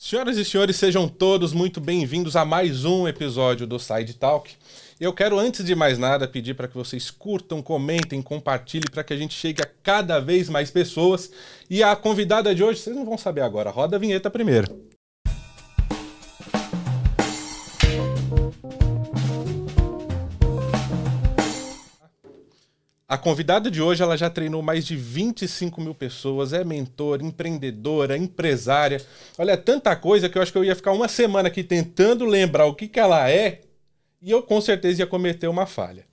Senhoras e senhores, sejam todos muito bem-vindos a mais um episódio do Side Talk. Eu quero, antes de mais nada, pedir para que vocês curtam, comentem, compartilhem para que a gente chegue a cada vez mais pessoas. E a convidada de hoje, vocês não vão saber agora, roda a vinheta primeiro. A convidada de hoje ela já treinou mais de 25 mil pessoas, é mentora, empreendedora, empresária. Olha, tanta coisa que eu acho que eu ia ficar uma semana aqui tentando lembrar o que, que ela é e eu com certeza ia cometer uma falha.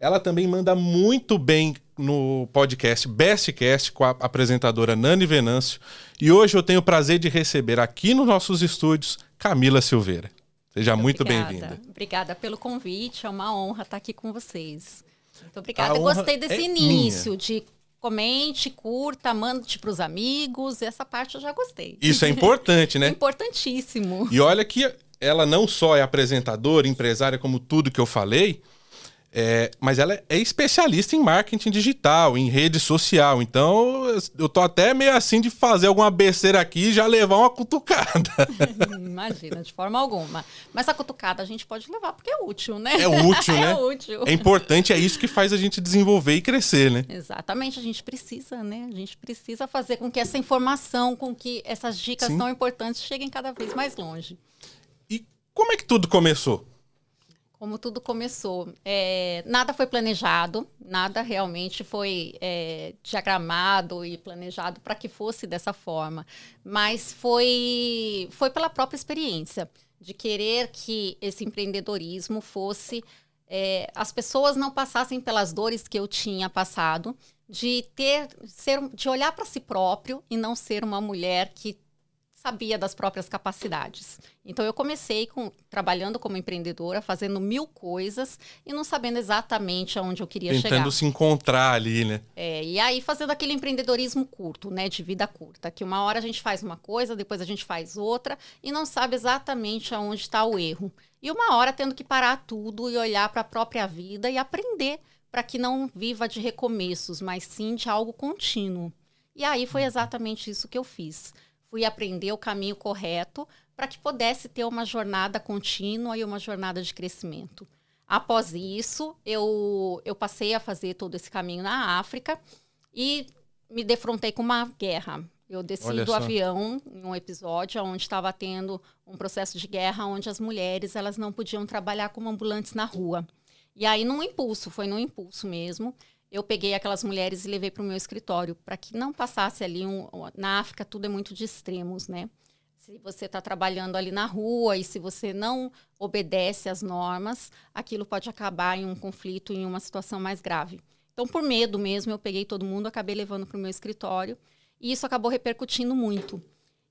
Ela também manda muito bem no podcast Bestcast com a apresentadora Nani Venâncio. E hoje eu tenho o prazer de receber aqui nos nossos estúdios Camila Silveira. Seja muito, muito bem-vinda. Obrigada pelo convite, é uma honra estar aqui com vocês. Muito obrigada. Eu gostei desse é início minha. de comente, curta, mande para os amigos. Essa parte eu já gostei. Isso é importante, né? Importantíssimo. E olha que ela não só é apresentadora, empresária, como tudo que eu falei, é, mas ela é especialista em marketing digital, em rede social. Então, eu tô até meio assim de fazer alguma besteira aqui e já levar uma cutucada. Imagina, de forma alguma. Mas a cutucada a gente pode levar porque é útil, né? É útil, né? é útil. É importante, é isso que faz a gente desenvolver e crescer, né? Exatamente, a gente precisa, né? A gente precisa fazer com que essa informação, com que essas dicas Sim. tão importantes cheguem cada vez mais longe. E como é que tudo começou? Como tudo começou. É, nada foi planejado, nada realmente foi é, diagramado e planejado para que fosse dessa forma, mas foi, foi pela própria experiência de querer que esse empreendedorismo fosse. É, as pessoas não passassem pelas dores que eu tinha passado, de ter ser de olhar para si próprio e não ser uma mulher que sabia das próprias capacidades. Então eu comecei com, trabalhando como empreendedora, fazendo mil coisas e não sabendo exatamente aonde eu queria Tentando chegar. Tentando se encontrar ali, né? É, e aí fazendo aquele empreendedorismo curto, né, de vida curta, que uma hora a gente faz uma coisa, depois a gente faz outra e não sabe exatamente aonde está o erro. E uma hora tendo que parar tudo e olhar para a própria vida e aprender para que não viva de recomeços, mas sim de algo contínuo. E aí foi exatamente isso que eu fiz fui aprender o caminho correto para que pudesse ter uma jornada contínua e uma jornada de crescimento. Após isso, eu, eu passei a fazer todo esse caminho na África e me defrontei com uma guerra. Eu desci do avião em um episódio onde estava tendo um processo de guerra onde as mulheres elas não podiam trabalhar como ambulantes na rua. E aí, num impulso, foi num impulso mesmo, eu peguei aquelas mulheres e levei para o meu escritório, para que não passasse ali um. Na África, tudo é muito de extremos, né? Se você está trabalhando ali na rua e se você não obedece às normas, aquilo pode acabar em um conflito, em uma situação mais grave. Então, por medo mesmo, eu peguei todo mundo, acabei levando para o meu escritório e isso acabou repercutindo muito.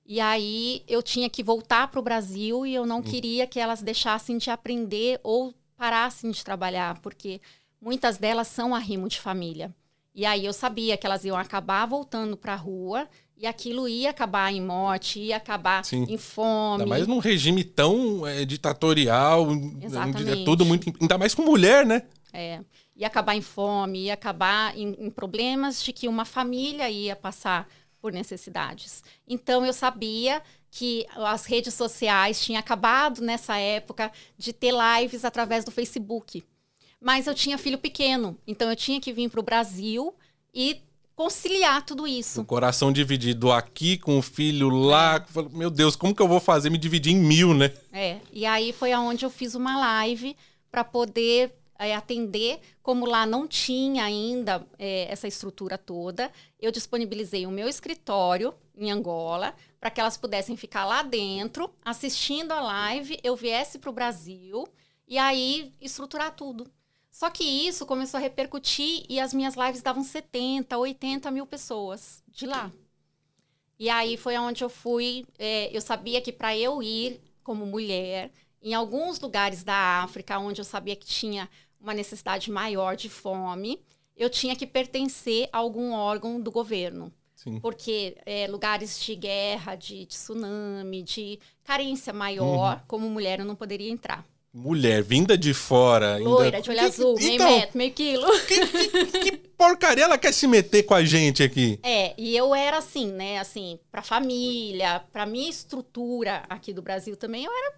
E aí eu tinha que voltar para o Brasil e eu não hum. queria que elas deixassem de aprender ou parassem de trabalhar, porque muitas delas são arrimo de família. E aí eu sabia que elas iam acabar voltando para a rua e aquilo ia acabar em morte, ia acabar Sim. em fome. Ainda mais num regime tão é, ditatorial, é tudo muito. Ainda mais com mulher, né? É. Ia acabar em fome, ia acabar em, em problemas de que uma família ia passar por necessidades. Então eu sabia que as redes sociais tinham acabado nessa época de ter lives através do Facebook. Mas eu tinha filho pequeno, então eu tinha que vir para o Brasil e conciliar tudo isso. O coração dividido aqui com o filho lá. É. Meu Deus, como que eu vou fazer me dividir em mil, né? É. E aí foi aonde eu fiz uma live para poder é, atender. Como lá não tinha ainda é, essa estrutura toda, eu disponibilizei o meu escritório em Angola para que elas pudessem ficar lá dentro assistindo a live. Eu viesse para o Brasil e aí estruturar tudo. Só que isso começou a repercutir e as minhas lives davam 70, 80 mil pessoas de lá. E aí foi onde eu fui. É, eu sabia que para eu ir como mulher, em alguns lugares da África, onde eu sabia que tinha uma necessidade maior de fome, eu tinha que pertencer a algum órgão do governo. Sim. Porque é, lugares de guerra, de, de, tsunami, de carência maior, uhum. como mulher, eu não poderia entrar mulher vinda de fora. Loira, ainda... de olho que, azul, meio então, metro, meio quilo. Que, que, que, porcaria ela quer se meter com a gente aqui? É, e eu era assim, né? Assim, pra família, pra minha estrutura aqui do Brasil também, eu era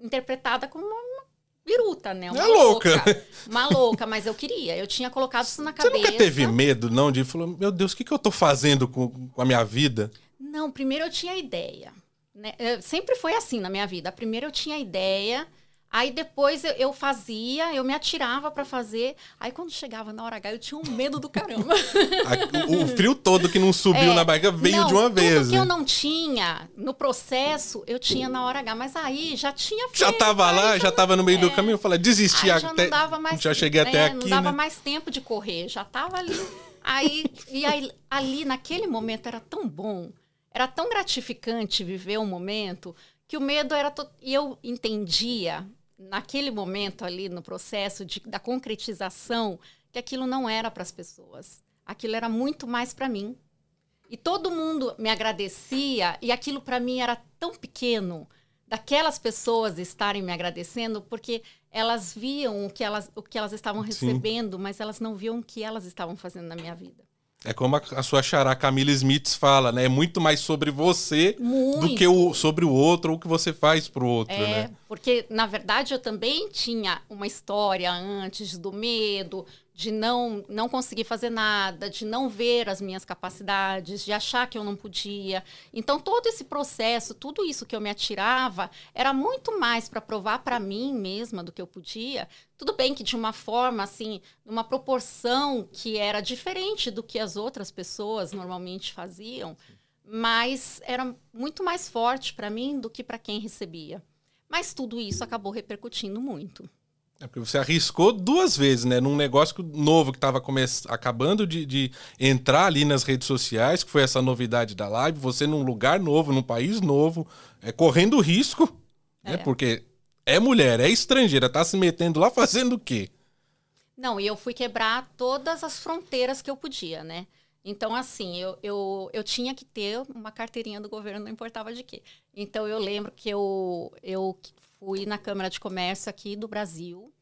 interpretada como uma biruta, né? Uma é louca. louca. Uma louca, mas eu queria. Eu tinha colocado isso na cabeça. Você nunca teve medo, não? De falar, meu Deus, o que, que eu tô fazendo com, com a minha vida? Não, primeiro eu tinha ideia. Né? Sempre foi assim na minha vida. Primeiro eu tinha ideia Aí depois eu, eu, fazia, eu me atirava para fazer. Aí quando chegava na hora H, eu tinha um medo do caramba. o, o, frio todo que não subiu é, na barriga veio não, de uma vez. Tudo que eu não tinha no processo, eu tinha na hora H. Mas aí já tinha feito, Já tava lá, já, já tava no meio é, do caminho. Eu falei, desisti já. Não dava mais, já cheguei até é, aqui. Não dava né? mais tempo de correr, já tava ali. Aí, e aí, ali, naquele momento, era tão bom, era tão gratificante viver um momento que o medo era. To... E eu entendia naquele momento ali no processo de, da concretização que aquilo não era para as pessoas. Aquilo era muito mais para mim. E todo mundo me agradecia e aquilo para mim era tão pequeno daquelas pessoas estarem me agradecendo porque elas viam o que elas, o que elas estavam recebendo, Sim. mas elas não viam o que elas estavam fazendo na minha vida. É como a, a sua xará Camila Smith fala, né? É muito mais sobre você muito. do que o, sobre o outro, ou o que você faz pro outro, é, né? Porque, na verdade, eu também tinha uma história antes do medo, de não, não conseguir fazer nada, de não ver as minhas capacidades, de achar que eu não podia. Então, todo esse processo, tudo isso que eu me atirava, era muito mais para provar para mim mesma do que eu podia. Tudo bem que de uma forma, assim, numa proporção que era diferente do que as outras pessoas normalmente faziam, mas era muito mais forte para mim do que para quem recebia. Mas tudo isso acabou repercutindo muito. É porque você arriscou duas vezes, né? Num negócio novo que estava acabando de, de, entrar ali nas redes sociais, que foi essa novidade da live, você num lugar novo, num país novo, é, correndo risco, né? é. né? Porque é mulher, é estrangeira, tá se metendo lá fazendo o quê? Não, e eu fui quebrar todas as fronteiras que eu podia, né? Então, assim, eu, eu, eu tinha que ter uma carteirinha do governo, não importava de quê. Então, eu lembro que eu, eu fui na Câmara de Comércio aqui do Brasil,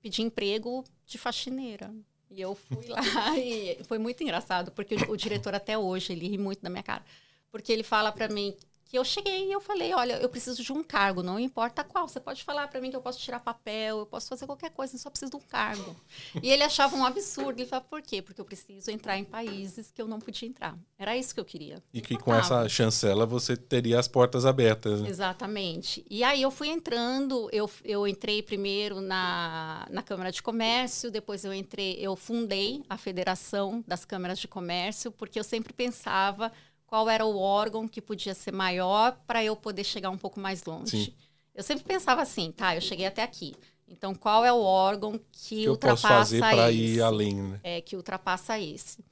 pedi emprego de faxineira. E eu fui lá e foi muito engraçado, porque o, o diretor até hoje, ele ri muito da minha cara. Porque ele fala para mim que eu cheguei e eu falei, olha, eu preciso de um cargo, não importa qual. Você pode falar para mim que eu posso tirar papel, eu posso fazer qualquer coisa, eu só preciso de um cargo. e ele achava um absurdo. Ele falava, por quê? Porque eu preciso entrar em países que eu não podia entrar. Era isso que eu queria. E que com essa chancela você teria as portas abertas. Né? Exatamente. E aí eu fui entrando, eu, eu entrei primeiro na, na Câmara de Comércio, depois eu entrei, eu fundei a Federação das Câmaras de Comércio, porque eu sempre pensava qual era o órgão que podia ser maior para eu poder chegar um pouco mais longe. Sim. Eu sempre pensava assim, tá, eu cheguei até aqui. Então, qual é o órgão que, que ultrapassa eu posso fazer para ir além, né? É, que ultrapassa esse.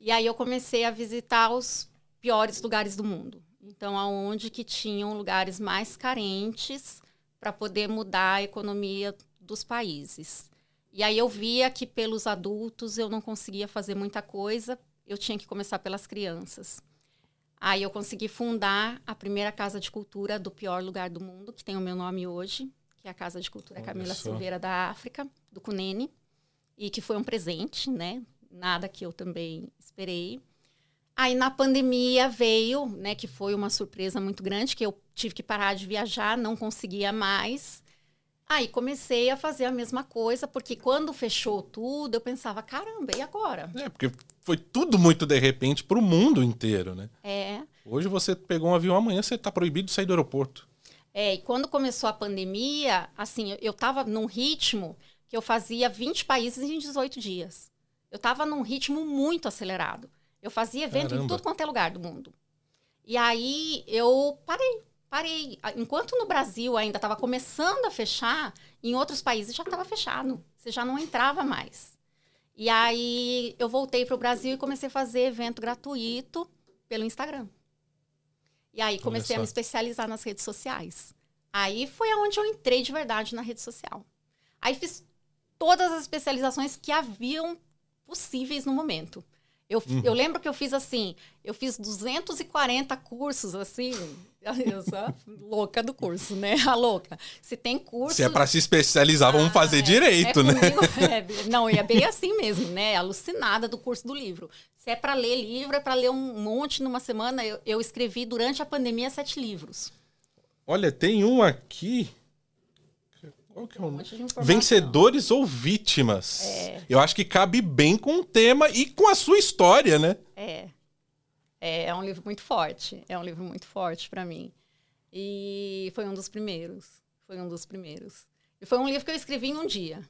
E aí eu comecei a visitar os piores lugares do mundo. Então, aonde que tinham lugares mais carentes para poder mudar a economia dos países. E aí eu via que pelos adultos eu não conseguia fazer muita coisa, eu tinha que começar pelas crianças. Aí eu consegui fundar a primeira casa de cultura do pior lugar do mundo, que tem o meu nome hoje, que é a Casa de Cultura Olha Camila só. Silveira da África, do Cunene, e que foi um presente, né? Nada que eu também esperei. Aí na pandemia veio, né, que foi uma surpresa muito grande, que eu tive que parar de viajar, não conseguia mais. Aí comecei a fazer a mesma coisa, porque quando fechou tudo, eu pensava, caramba, e agora? É, porque foi tudo muito de repente para o mundo inteiro, né? É. Hoje você pegou um avião, amanhã você está proibido de sair do aeroporto. É, e quando começou a pandemia, assim, eu estava num ritmo que eu fazia 20 países em 18 dias. Eu estava num ritmo muito acelerado. Eu fazia evento Caramba. em tudo quanto é lugar do mundo. E aí eu parei parei. Enquanto no Brasil ainda estava começando a fechar, em outros países já estava fechado. Você já não entrava mais. E aí eu voltei para o Brasil e comecei a fazer evento gratuito pelo Instagram. E aí comecei a me especializar nas redes sociais. Aí foi aonde eu entrei de verdade na rede social. Aí fiz todas as especializações que haviam possíveis no momento. Eu, uhum. eu lembro que eu fiz assim, eu fiz 240 cursos, assim, eu sou louca do curso, né? A louca. Se tem curso. Se é para se especializar, vamos ah, fazer é, direito, é né? Comigo, é, não, e é bem assim mesmo, né? Alucinada do curso do livro. Se é para ler livro, é para ler um monte numa semana. Eu, eu escrevi durante a pandemia sete livros. Olha, tem um aqui. Qual que é o nome? Vencedores ou vítimas? É. Eu acho que cabe bem com o tema e com a sua história, né? É. É, é um livro muito forte. É um livro muito forte para mim. E foi um dos primeiros. Foi um dos primeiros. E foi um livro que eu escrevi em um dia.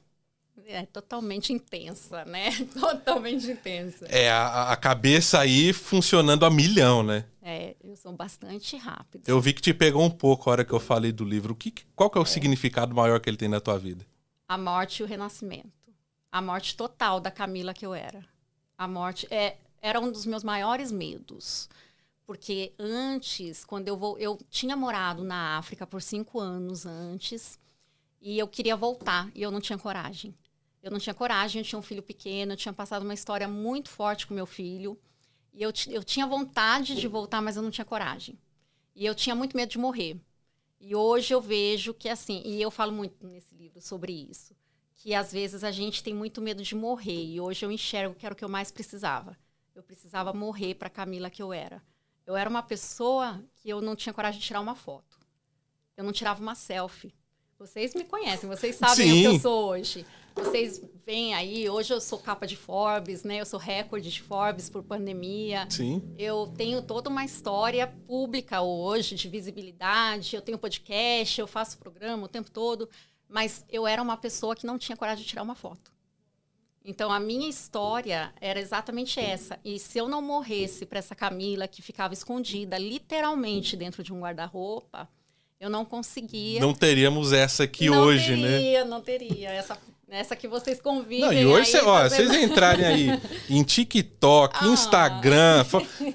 É totalmente intensa, né? Totalmente intensa. É, a, a, cabeça aí funcionando a milhão, né? É, eu sou bastante rápida. Eu vi que te pegou um pouco a hora que eu falei do livro. O que, qual que é o é. significado maior que ele tem na tua vida? A morte e o renascimento. A morte total da Camila que eu era. A morte é era um dos meus maiores medos. Porque antes, quando eu vou. Eu tinha morado na África por cinco anos antes. E eu queria voltar. E eu não tinha coragem. Eu não tinha coragem, eu tinha um filho pequeno, eu tinha passado uma história muito forte com meu filho. E eu, eu tinha vontade de voltar, mas eu não tinha coragem. E eu tinha muito medo de morrer. E hoje eu vejo que, assim, e eu falo muito nesse livro sobre isso, que às vezes a gente tem muito medo de morrer. E hoje eu enxergo que era o que eu mais precisava. Eu precisava morrer para Camila que eu era. Eu era uma pessoa que eu não tinha coragem de tirar uma foto. Eu não tirava uma selfie. Vocês me conhecem, vocês sabem Sim. o que eu sou hoje. Vocês veem aí, hoje eu sou capa de Forbes, né? Eu sou recorde de Forbes por pandemia. Sim. Eu tenho toda uma história pública hoje de visibilidade. Eu tenho podcast, eu faço programa o tempo todo. Mas eu era uma pessoa que não tinha coragem de tirar uma foto. Então a minha história era exatamente essa. E se eu não morresse para essa Camila que ficava escondida literalmente dentro de um guarda-roupa, eu não conseguia. Não teríamos essa aqui não hoje, teria, né? Não teria, não teria. Essa essa que vocês convivem. Não, e hoje, cê, ó, vocês entrarem aí em TikTok, ah. Instagram,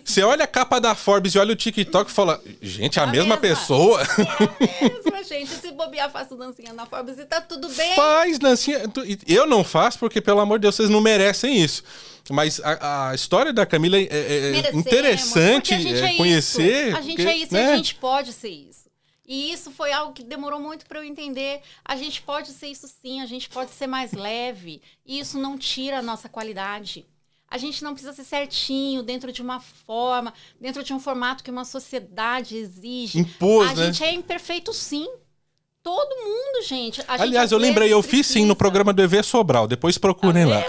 você olha a capa da Forbes e olha o TikTok e fala, gente, é a, a mesma, mesma, pessoa. É a mesma, gente. Se bobear, faço dancinha na Forbes e tá tudo bem. Faz dancinha. Eu não faço porque, pelo amor de Deus, vocês não merecem isso. Mas a, a história da Camila é, é, é interessante é conhecer. A gente porque, é isso né? e a gente pode ser isso. E isso foi algo que demorou muito para eu entender. A gente pode ser isso sim, a gente pode ser mais leve. E isso não tira a nossa qualidade. A gente não precisa ser certinho dentro de uma forma, dentro de um formato que uma sociedade exige. Impôs, a né? gente é imperfeito sim. Todo mundo, gente. Aliás, gente, eu lembrei, eu fiz sim no programa do EV Sobral. Depois procurem tá lá.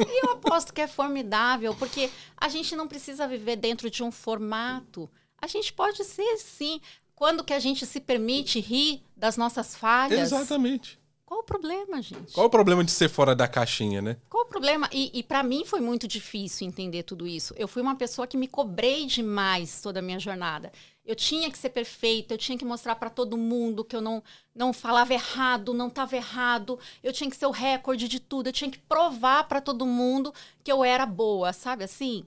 E eu aposto que é formidável, porque a gente não precisa viver dentro de um formato. A gente pode ser, sim. Quando que a gente se permite rir das nossas falhas? Exatamente. Qual o problema, gente? Qual o problema de ser fora da caixinha, né? Qual o problema? E, e para mim foi muito difícil entender tudo isso. Eu fui uma pessoa que me cobrei demais toda a minha jornada. Eu tinha que ser perfeita, eu tinha que mostrar para todo mundo que eu não, não falava errado, não estava errado. Eu tinha que ser o recorde de tudo, eu tinha que provar para todo mundo que eu era boa, sabe assim?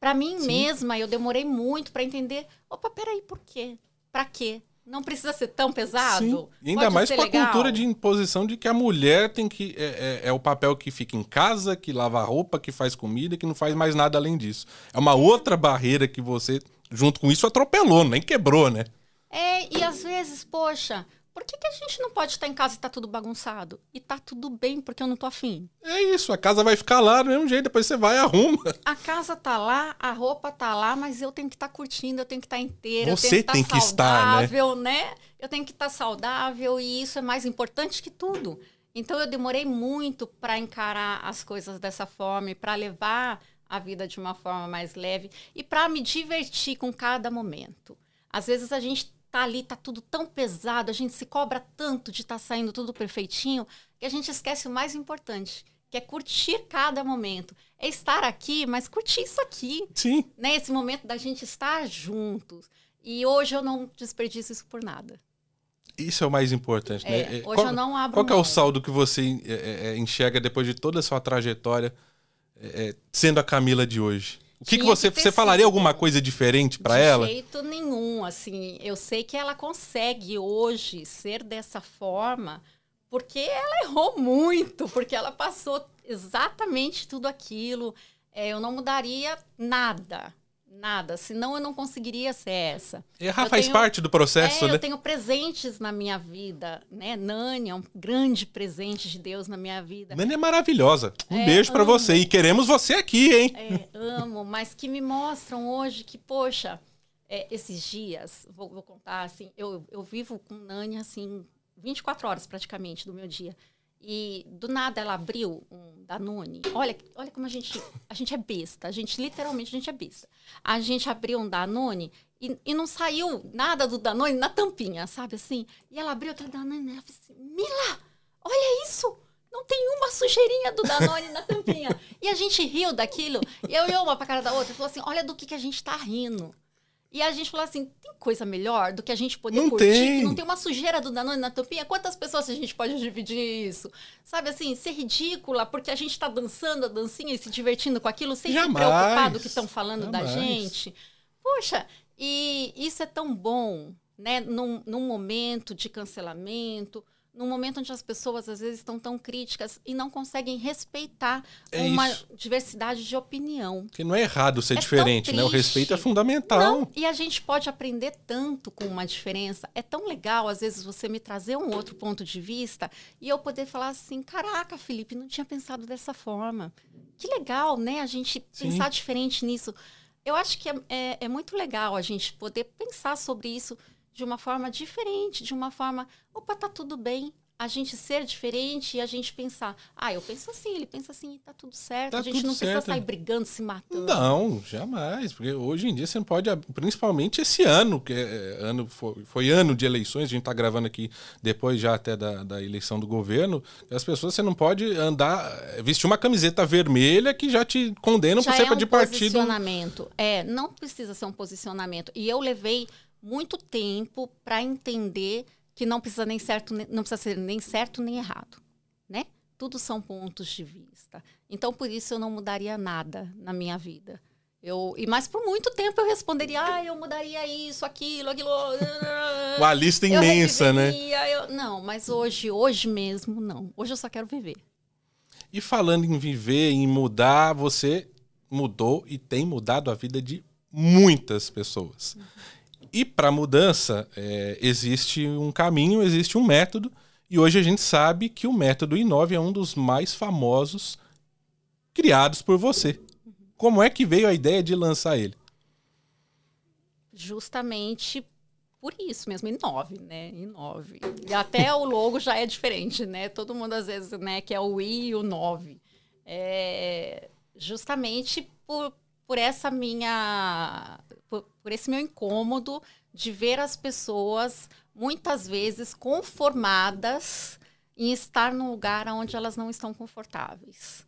Para mim Sim. mesma, eu demorei muito para entender. Opa, peraí, por quê? Para quê? Não precisa ser tão pesado. Sim. E ainda mais com a cultura de imposição de que a mulher tem que. É, é, é, o papel que fica em casa, que lava roupa, que faz comida, que não faz mais nada além disso. É uma outra barreira que você, junto com isso, atropelou, nem quebrou, né? É, e às vezes, poxa, por que, que a gente não pode estar em casa e tá tudo bagunçado? E tá tudo bem porque eu não tô afim. É isso, a casa vai ficar lá do mesmo jeito, depois você vai e arruma. A casa tá lá, a roupa tá lá, mas eu tenho que estar tá curtindo, eu tenho que estar tá inteira, você eu tenho que estar saudável, né? né? Eu tenho que estar tá saudável e isso é mais importante que tudo. Então eu demorei muito para encarar as coisas dessa forma, para levar a vida de uma forma mais leve e para me divertir com cada momento. Às vezes a gente tá ali, tá tudo tão pesado, a gente se cobra tanto de estar tá saindo tudo perfeitinho, que a gente esquece o mais importante, que é curtir cada momento. É estar aqui, mas curtir isso aqui. Sim. Né? Esse momento da gente estar juntos. E hoje eu não desperdiço isso por nada. Isso é o mais importante, né? é, né? Hoje qual, eu não abro Qual é o saldo que você é, é, é, enxerga depois de toda a sua trajetória sendo a Camila de hoje? O que, que você que você falaria alguma coisa diferente para ela? De jeito nenhum, assim, eu sei que ela consegue hoje ser dessa forma porque ela errou muito, porque ela passou exatamente tudo aquilo. É, eu não mudaria nada. Nada. Senão eu não conseguiria ser essa. Errar faz tenho, parte do processo, é, né? Eu tenho presentes na minha vida, né? Nani é um grande presente de Deus na minha vida. Nani é maravilhosa. Um é, beijo para você. E queremos você aqui, hein? É, amo, mas que me mostram hoje que, poxa, é, esses dias, vou, vou, contar assim, eu, eu vivo com Nani assim, 24 horas praticamente do meu dia. E do nada ela abriu um Danone. Olha, olha como a gente, a gente é besta. A gente, literalmente, a gente é besta. A gente abriu um Danone e, e não saiu nada do Danone na tampinha, sabe assim? E ela abriu aquele Danone e ela falou assim, Mila, olha isso! Não tem uma sujeirinha do Danone na tampinha. E a gente riu daquilo. E eu e uma pra cara da outra. Falou assim, olha do que, que a gente tá rindo. E a gente falou assim: tem coisa melhor do que a gente poder não curtir, tem. que não tem uma sujeira do Danone na tampinha? Quantas pessoas a gente pode dividir isso? Sabe assim, ser ridícula porque a gente está dançando a dancinha e se divertindo com aquilo sem Jamais. se preocupar do que estão falando Jamais. da gente. Poxa, e isso é tão bom, né? Num, num momento de cancelamento, num momento onde as pessoas às vezes estão tão críticas e não conseguem respeitar É uma isso. diversidade de opinião. Porque não é errado ser É diferente, né? O respeito é fundamental. Não, e a gente pode aprender tanto com uma diferença. É tão legal, às vezes, você me trazer um outro ponto de vista e eu poder falar assim: caraca, Felipe, não tinha pensado dessa forma. Que legal, né? A gente Sim. pensar diferente nisso. Eu acho que é, é, é muito legal a gente poder pensar sobre isso de uma forma diferente, de uma forma, opa, tá tudo bem. A gente ser diferente e a gente pensar, ah, eu penso assim, ele pensa assim, tá tudo certo. Tá a gente não precisa certo. sair brigando, se matando. Não, jamais. Porque hoje em dia você não pode, principalmente esse ano, que é, é, ano foi, foi ano de eleições, a gente está gravando aqui depois já até da, da eleição do governo, as pessoas você não pode andar, vestir uma camiseta vermelha que já te condenam por Já ser é um de partido. posicionamento. É, não precisa ser um posicionamento. E eu levei muito tempo para entender que não precisa nem certo, não precisa ser nem certo nem errado, né? Tudo são pontos de vista. Então por isso eu não mudaria nada na minha vida. Eu, e mas por muito tempo eu responderia, ah, eu mudaria isso, aquilo, aquilo. Uma lista Eu imensa, né? reviveria, eu- Não, mas hoje, hoje mesmo, não. Hoje eu só quero viver. E falando em viver, em mudar, você mudou e tem mudado a vida de muitas pessoas. E para mudança, é, existe um caminho, existe um método, e hoje a gente sabe que o método Inove é um dos mais famosos criados por você. Como é que veio a ideia de lançar ele? justamente por isso mesmo, em nove, né? Em nove. E até o logo já é diferente, né? Todo mundo às vezes, né, que é o i e o nove. É, justamente por, por essa minha. Por, por esse meu incômodo de ver as pessoas muitas vezes conformadas em estar num lugar onde elas não estão confortáveis.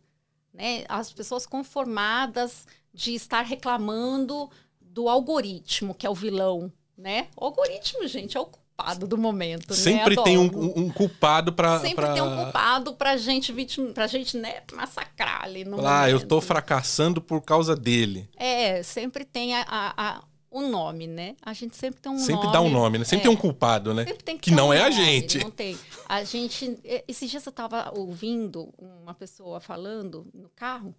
Né? As pessoas conformadas de estar reclamando do algoritmo, que é o vilão, né? O algoritmo, gente, é o culpado do momento, Sempre né? tem um, um- culpado para. Sempre tem um culpado pra gente vítima, pra gente, né, massacrar ali no Ah, eu tô fracassando por causa dele. É, sempre tem a, a, a- um nome, né? A gente sempre tem um nome. Sempre dá um nome, né? Sempre é. tem um culpado, né? Sempre tem Que ter não um é a nome, gente. Não tem. A gente. Esses dias eu estava ouvindo uma pessoa falando no carro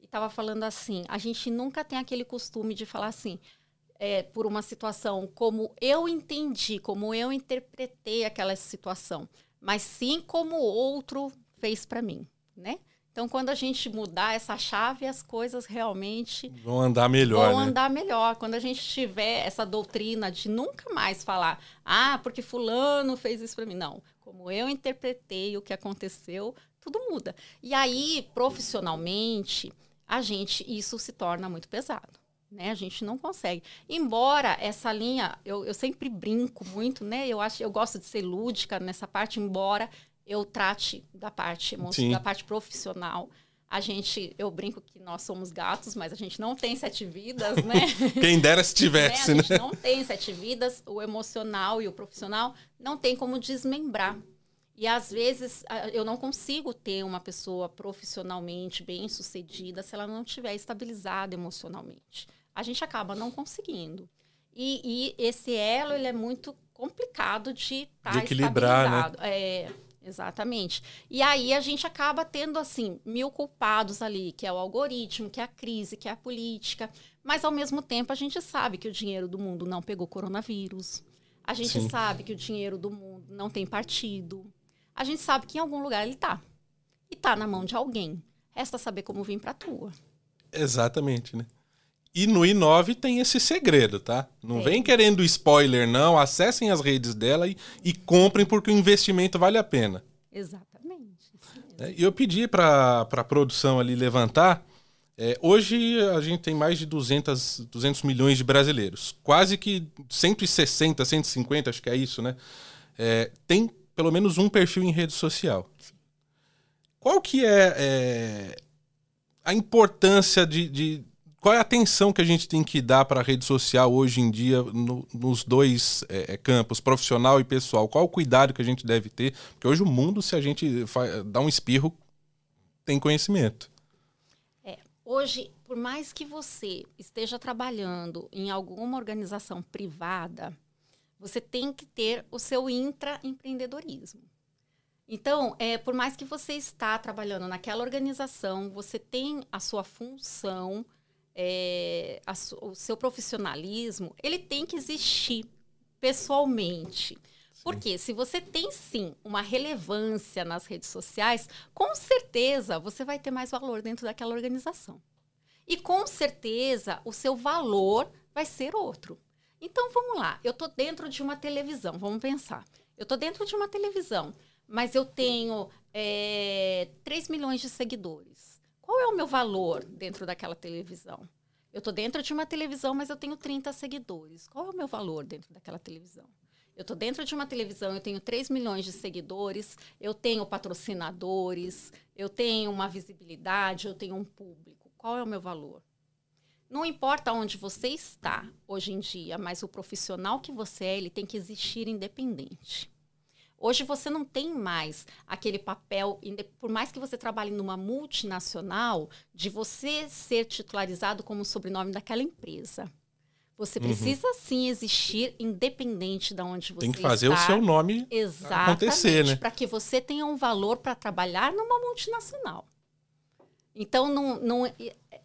e estava falando assim: a gente nunca tem aquele costume de falar assim, eh, por uma situação como eu entendi, como eu interpretei aquela situação, mas sim como o outro fez para mim, né? Então, quando a gente mudar essa chave, as coisas realmente Vão andar melhor, vão né? andar melhor. Quando a gente tiver essa doutrina de nunca mais falar, ah, porque fulano fez isso para mim. Não. Como eu interpretei o que aconteceu, tudo muda. E aí, profissionalmente, a gente, isso se torna muito pesado. Né? A gente não consegue. Embora essa linha, eu, eu sempre brinco muito, né? Eu acho, eu gosto de ser lúdica nessa parte, embora eu trate da parte da parte profissional. A gente, eu brinco que nós somos gatos, mas a gente não tem sete vidas, né? Quem dera se né? tivesse, A né? gente não tem sete vidas, o emocional e o profissional não tem como desmembrar. E às vezes a- eu não consigo ter uma pessoa profissionalmente bem sucedida se ela não estiver estabilizada emocionalmente. A gente acaba não conseguindo. E, e esse elo ele é muito complicado de estar De equilibrar, né? É, Exatamente. E aí a gente acaba tendo, assim, mil culpados ali, que é o algoritmo, que é a crise, que é a política. Mas, ao mesmo tempo, a gente sabe que o dinheiro do mundo não pegou coronavírus. A gente Sim. sabe que o dinheiro do mundo não tem partido. A gente sabe que em algum lugar ele está. E está na mão de alguém. Resta saber como vir para a tua. Exatamente, né? E no i9 tem esse segredo, tá? Não é. vem querendo spoiler, não. Acessem as redes dela e, e comprem porque o investimento vale a pena. Exatamente. É, e eu pedi para a produção ali levantar. É, hoje a gente tem mais de 200, 200 milhões de brasileiros. Quase que 160, 150, acho que é isso, né? É, tem pelo menos um perfil em rede social. Qual que é, é a importância de, de qual é a atenção que a gente tem que dar para a rede social hoje em dia no, nos dois é, é, campos, profissional e pessoal? Qual o cuidado que a gente deve ter? Porque hoje o mundo, se a gente dá um espirro, tem conhecimento. É, hoje, por mais que você esteja trabalhando em alguma organização privada, você tem que ter o seu intraempreendedorismo. Então, é, por mais que você está trabalhando naquela organização, você tem a sua função é, a, o seu profissionalismo, ele tem que existir pessoalmente. Sim. Porque se você tem sim uma relevância nas redes sociais, com certeza você vai ter mais valor dentro daquela organização. E com certeza o seu valor vai ser outro. Então vamos lá, eu estou dentro de uma televisão, vamos pensar. Eu estou dentro de uma televisão, mas eu tenho é, 3 milhões de seguidores. Qual é o meu valor dentro daquela televisão? Eu estou dentro de uma televisão, mas eu tenho 30 seguidores. Qual é o meu valor dentro daquela televisão? Eu estou dentro de uma televisão, eu tenho 3 milhões de seguidores, eu tenho patrocinadores, eu tenho uma visibilidade, eu tenho um público. Qual é o meu valor? Não importa onde você está hoje em dia, mas o profissional que você é, ele tem que existir independente. Hoje você não tem mais aquele papel, por mais que você trabalhe numa multinacional, de você ser titularizado como sobrenome daquela empresa. Você uhum. precisa uhum. sim existir independente de onde você Tem que fazer está. o seu nome Exatamente, acontecer, né? Para que você tenha um valor para trabalhar numa multinacional. Então, não, não,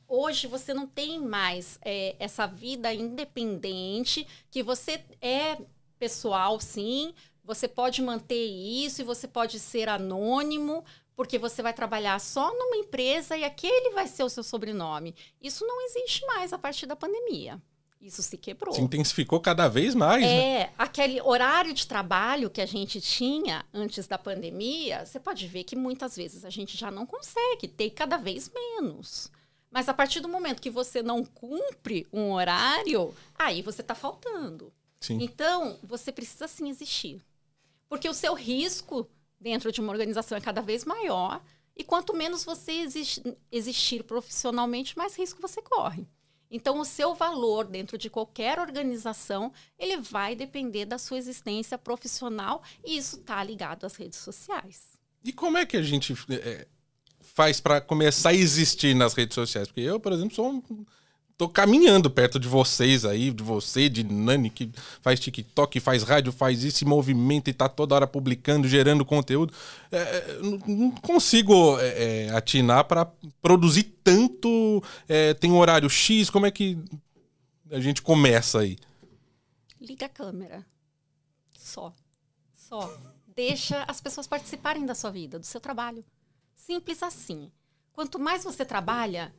hoje você não tem mais é, essa vida independente que você é pessoal, sim, você pode manter isso e você pode ser anônimo, porque você vai trabalhar só numa empresa e aquele vai ser o seu sobrenome. Isso não existe mais a partir da pandemia. Isso se quebrou. Se intensificou cada vez mais. Né? É, né? aquele horário de trabalho que a gente tinha antes da pandemia, você pode ver que muitas vezes a gente já não consegue, ter cada vez menos. Mas a partir do momento que você não cumpre um horário, aí você está faltando. Sim. Então, você precisa sim existir. Porque o seu risco dentro de uma organização é cada vez maior. E quanto menos você existir profissionalmente, mais risco você corre. Então, o seu valor dentro de qualquer organização, ele vai depender da sua existência profissional e isso está ligado às redes sociais. E como é que a gente é, faz para começar a existir nas redes sociais? Porque eu, por exemplo, sou um tô caminhando perto de vocês aí, de você, de Nani, que faz TikTok, faz rádio, faz isso, movimenta e tá toda hora publicando, gerando conteúdo. É, é não consigo é, é, atinar para produzir tanto. É, tem um horário X, como é que a gente começa aí? Liga a câmera. Só. Só. Deixa as pessoas participarem da sua vida, do seu trabalho. Simples assim. Quanto mais você trabalha,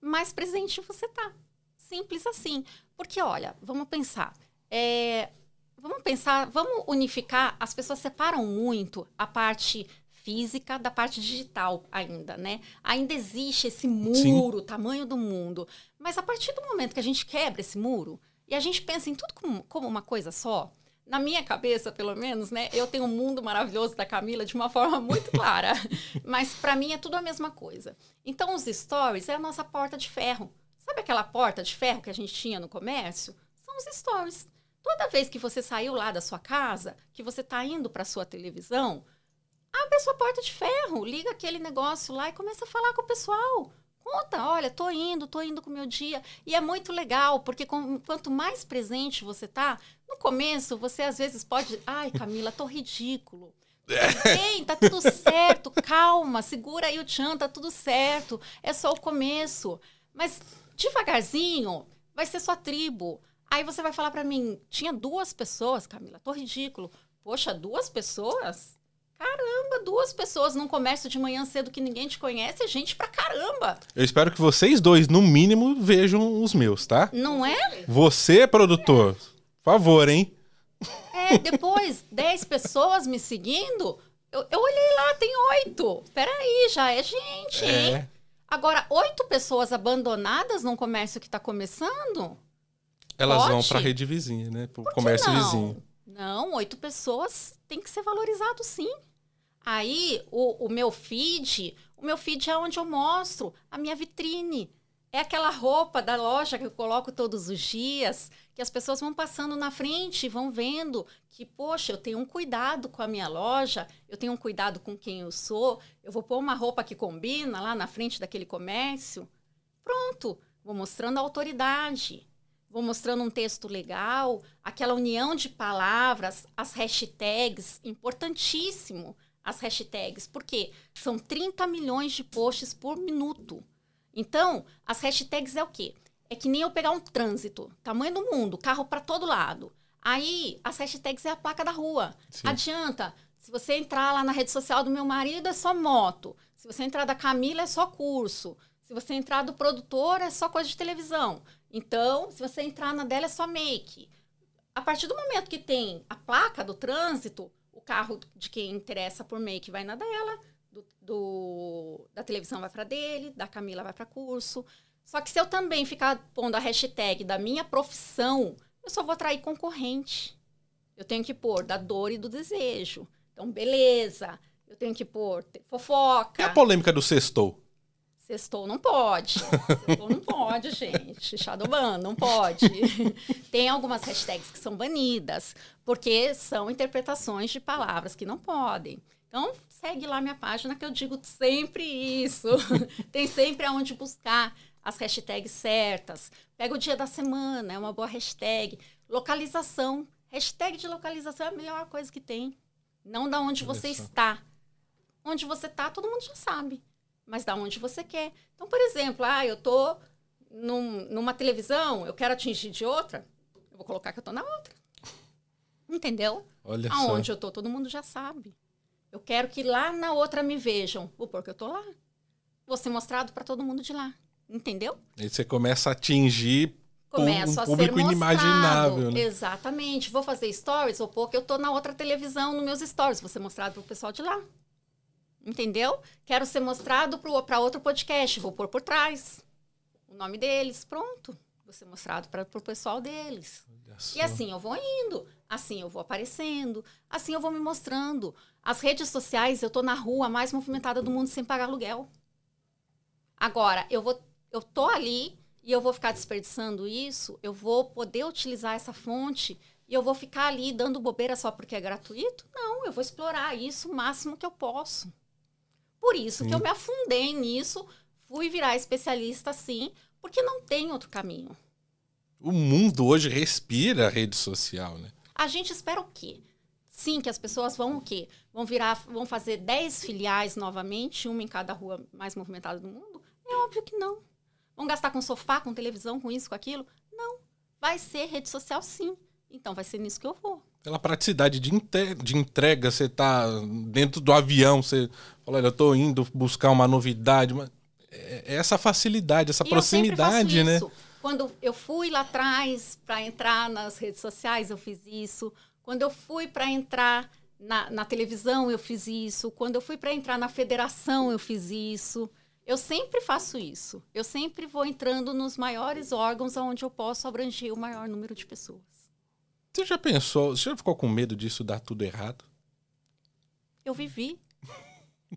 mais presente você tá. Simples assim. Porque, olha, vamos pensar. É, vamos pensar, vamos unificar. As pessoas separam muito a parte física da parte digital ainda, né? Ainda existe esse muro, Sim. tamanho do mundo. Mas a partir do momento que a gente quebra esse muro e a gente pensa em tudo como, como uma coisa só, na minha cabeça, pelo menos, né, eu tenho um mundo maravilhoso da Camila de uma forma muito clara. Mas para mim é tudo a mesma coisa. Então os stories é a nossa porta de ferro. Sabe aquela porta de ferro que a gente tinha no comércio? São os stories. Toda vez que você saiu lá da sua casa, que você está indo para sua televisão, abre a sua porta de ferro, liga aquele negócio lá e começa a falar com o pessoal. Conta, olha, tô indo, tô indo com o meu dia. E é muito legal, porque com, quanto mais presente você tá, no começo você às vezes pode, ai, Camila, tô ridículo. Bem, tá tudo certo, calma, segura aí o tchan, tá tudo certo. É só o começo. Mas devagarzinho, vai ser sua tribo. Aí você vai falar para mim, tinha duas pessoas, Camila, tô ridículo. Poxa, duas pessoas? Caramba, duas pessoas num comércio de manhã cedo que ninguém te conhece, é gente pra caramba. Eu espero que vocês dois, no mínimo, vejam os meus, tá? Não é? Você, produtor, por favor, hein? É, depois, 10 pessoas me seguindo, eu, eu olhei lá, tem oito. Peraí, já é gente, hein? É. Agora, oito pessoas abandonadas num comércio que está começando? Elas Pode? vão pra rede vizinha, né? Pro comércio não? vizinho. Não, oito pessoas tem que ser valorizado sim. Aí, o, o meu feed, o meu feed é onde eu mostro a minha vitrine. É aquela roupa da loja que eu coloco todos os dias, que as pessoas vão passando na frente e vão vendo que, poxa, eu tenho um cuidado com a minha loja, eu tenho um cuidado com quem eu sou, eu vou pôr uma roupa que combina lá na frente daquele comércio. Pronto, vou mostrando a autoridade. Vou mostrando um texto legal, aquela união de palavras, as hashtags, importantíssimo as hashtags, porque são 30 milhões de posts por minuto. Então, as hashtags é o quê? É que nem eu pegar um trânsito, tamanho do mundo, carro para todo lado. Aí, as hashtags é a placa da rua. Sim. Adianta, se você entrar lá na rede social do meu marido, é só moto. Se você entrar da Camila, é só curso. Se você entrar do produtor, é só coisa de televisão. Então, se você entrar na dela, é só make. A partir do momento que tem a placa do trânsito, o carro de quem interessa por make vai na dela, do, do- da televisão vai para dele, da Camila vai para curso. Só que se eu também ficar pondo a hashtag da minha profissão, eu só vou atrair concorrente. Eu tenho que pôr da dor e do desejo. Então, beleza. Eu tenho que pôr te- E fofoca. a polêmica do sextou? Sextou não pode. Sextou não pode, gente. Shadowban não pode. Tem algumas hashtags que são banidas, porque são interpretações de palavras que não podem. Então, segue lá minha página que eu digo sempre isso. Tem sempre aonde buscar as hashtags certas. Pega o dia da semana, é uma boa hashtag. Localização. Hashtag de localização é a melhor coisa que tem. Não da onde você está. Onde você está, todo mundo já sabe mas da onde você quer. Então, por exemplo, ah, eu tô num- numa televisão, eu quero atingir de outra, eu vou colocar que eu tô na outra. Entendeu? Olha Aonde só. eu tô, todo mundo já sabe. Eu quero que lá na outra me vejam. Vou pôr que eu tô lá. Vou ser mostrado para todo mundo de lá. Entendeu? Aí você começa a atingir Começo um a público inimaginável, né? Exatamente. Vou fazer stories, vou pôr que eu tô na outra televisão nos meus stories. Vou ser mostrado pro pessoal de lá. Entendeu? Quero ser mostrado para outro podcast. Vou pôr por trás o nome deles. Pronto. Vou ser mostrado para o pessoal deles. E assim eu vou indo, assim eu vou aparecendo, assim eu vou me mostrando. As redes sociais, eu tô na rua mais movimentada do mundo sem pagar aluguel. Agora, eu vou eu tô ali e eu vou ficar desperdiçando isso, eu vou poder utilizar essa fonte e eu vou ficar ali dando bobeira só porque é gratuito? Não, eu vou explorar isso o máximo que eu posso. Por isso que Sim. eu me afundei nisso, fui virar especialista sim, porque não tem outro caminho. O mundo hoje respira rede social, né? A gente espera o quê? Sim, que as pessoas vão o quê? Vão virar, vão fazer 10 filiais novamente, uma em cada rua mais movimentada do mundo? É óbvio que não. Vão gastar com sofá, com televisão, com isso, com aquilo? Não. Vai ser rede social sim. Então vai ser nisso que eu vou. Pela praticidade de, de entrega, você tá dentro do avião, você fala, olha, eu tô indo buscar uma novidade. mas é é essa facilidade, essa E proximidade, né? isso. Quando eu fui lá atrás para entrar nas redes sociais, eu fiz isso. Quando eu fui para entrar na, na televisão, eu fiz isso. Quando eu fui para entrar na federação, eu fiz isso. Eu sempre faço isso. Eu sempre vou entrando nos maiores órgãos onde eu posso abranger o maior número de pessoas. Você já pensou, você já ficou com medo disso dar tudo errado? Eu vivi.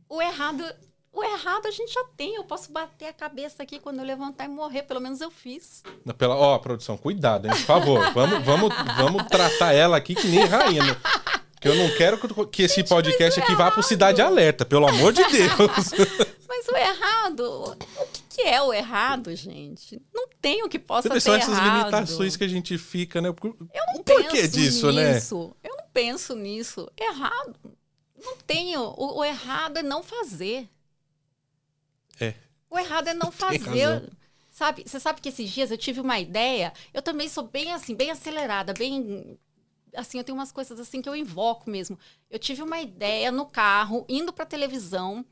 O errado, o errado a gente já tem. Eu posso bater a cabeça aqui quando eu levantar e morrer. Pelo menos eu fiz. Pela, ó, produção, cuidado, hein? Por favor, vamos, vamos, vamos tratar ela aqui que nem rainha. né? Que eu não quero que- esse podcast mas aqui é vá pro Cidade errado. Alerta, pelo amor de Deus. Mas o errado, o que, é o errado, gente? Não tem o que possa ter São essas errado. limitações que a gente fica, né? Por- Eu não o porquê penso disso, né? nisso. Eu não penso nisso. Errado. Não tenho. O, o errado é não fazer. É. O errado é não fazer. Sabe, você sabe que esses dias eu tive uma ideia. Eu também sou bem assim, bem acelerada, bem assim, eu tenho umas coisas assim que eu invoco mesmo. Eu tive uma ideia no carro, indo pra televisão,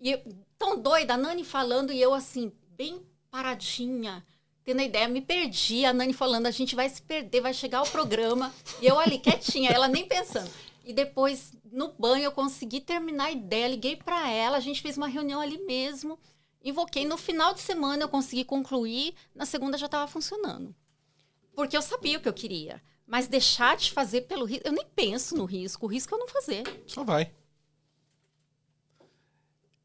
e eu, tão doida, a Nani falando e eu assim, bem paradinha, tendo a ideia, me perdi, a Nani falando, a gente vai se perder, vai chegar o programa, e eu ali quietinha, ela nem pensando. E depois, no banho, eu consegui terminar a ideia, liguei pra ela, a gente fez uma reunião ali mesmo, invoquei. No final de semana eu consegui concluir, na segunda já estava funcionando. Porque eu sabia o que eu queria. Mas deixar de fazer pelo risco, eu nem penso no risco, o risco é eu não fazer. Só vai.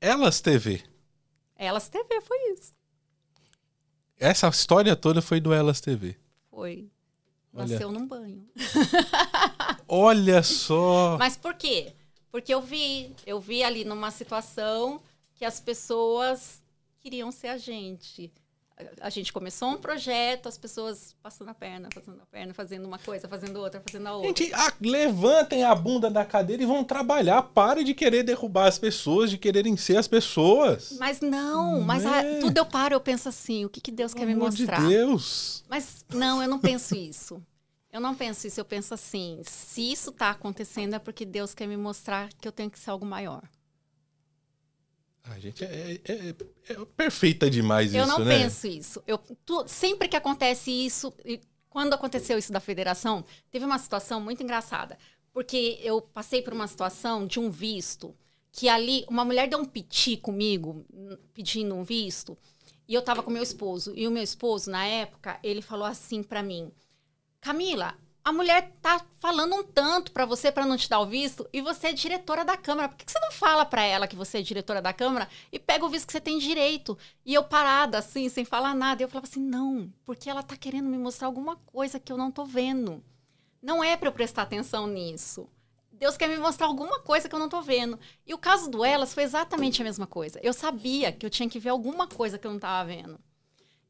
Elas TV. Elas TV foi isso. Essa história toda foi do Elas TV. Foi. Olha. Nasceu num banho. Olha só. Mas por quê? Porque eu vi, eu vi ali numa situação que as pessoas queriam ser a gente. A- A gente começou um projeto, as pessoas passando a perna, passando a perna, fazendo uma coisa, fazendo outra, fazendo a outra. Gente, ah, levantem a bunda da cadeira e vão trabalhar. Pare de querer derrubar as pessoas, de quererem ser as pessoas. Mas não, mas a- Né? tudo eu paro, eu penso assim, o que, que Deus quer me Pelo mostrar? de Deus. Mas não, eu não penso isso. Eu não penso isso, eu penso assim, se isso tá acontecendo é porque Deus quer me mostrar que eu tenho que ser algo maior. A gente é, é- é- é perfeita demais eu isso, não né? penso isso. Eu, tu- sempre que acontece isso, e quando aconteceu isso da federação, teve uma situação muito engraçada. Porque eu passei por uma situação de um visto, que ali uma mulher deu um piti comigo, pedindo um visto, e eu tava com meu esposo. E o meu esposo, na época, ele falou assim pra mim: Camila, a mulher tá falando um tanto pra você pra não te dar o visto e você é diretora da Câmara. Por que que você não fala pra ela que você é diretora da Câmara e pega o visto que você tem direito? E eu parada assim, sem falar nada, eu falava assim: "Não, porque ela tá querendo me mostrar alguma coisa que eu não tô vendo. Não é pra eu prestar atenção nisso. Deus quer me mostrar alguma coisa que eu não tô vendo. E o caso do Elas foi exatamente a mesma coisa. Eu sabia que eu tinha que ver alguma coisa que eu não tava vendo.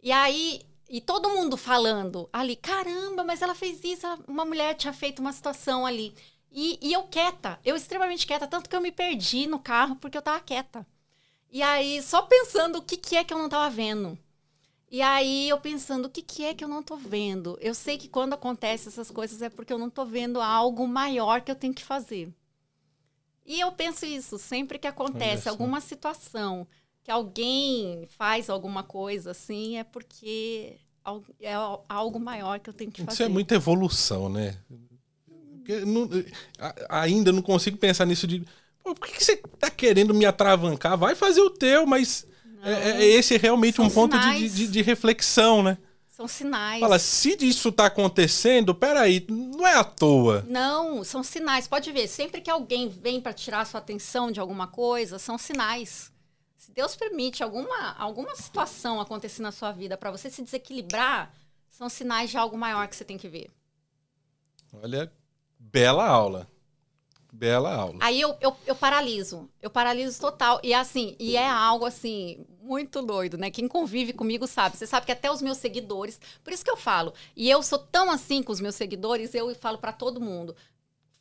E aí, e todo mundo falando ali, caramba, mas ela fez isso, uma mulher tinha feito uma situação ali. E, e eu quieta, eu extremamente quieta, tanto que eu me perdi no carro porque eu tava quieta. E aí, só pensando o que, que é que eu não tava vendo. E aí, eu pensando, o que, que é que eu não tô vendo? Eu sei que quando acontece essas coisas é porque eu não tô vendo algo maior que eu tenho que fazer. E eu penso isso, sempre que acontece alguma situação que alguém faz alguma coisa assim, é porque é al- algo maior que eu tenho que fazer. Isso é muita evolução, né? Não- ainda não consigo pensar nisso de. Por que você tá querendo me atravancar? Vai fazer o teu, mas Não, é, é esse é realmente um ponto de, de- de reflexão, né? São sinais. Fala, se isso tá acontecendo, peraí, não é à toa. Não, são sinais. Pode ver, sempre que alguém vem para tirar a sua atenção de alguma coisa, são sinais. Se Deus permite alguma, alguma situação acontecer na sua vida para você se desequilibrar, são sinais de algo maior que você tem que ver. Olha, bela aula. Bela aula. Aí eu, eu, eu paraliso. Eu paraliso total. E assim, e é algo assim, muito doido, né? Quem convive comigo sabe. Você sabe que até os meus seguidores. Por isso que eu falo. E eu sou tão assim com os meus seguidores, eu falo pra todo mundo.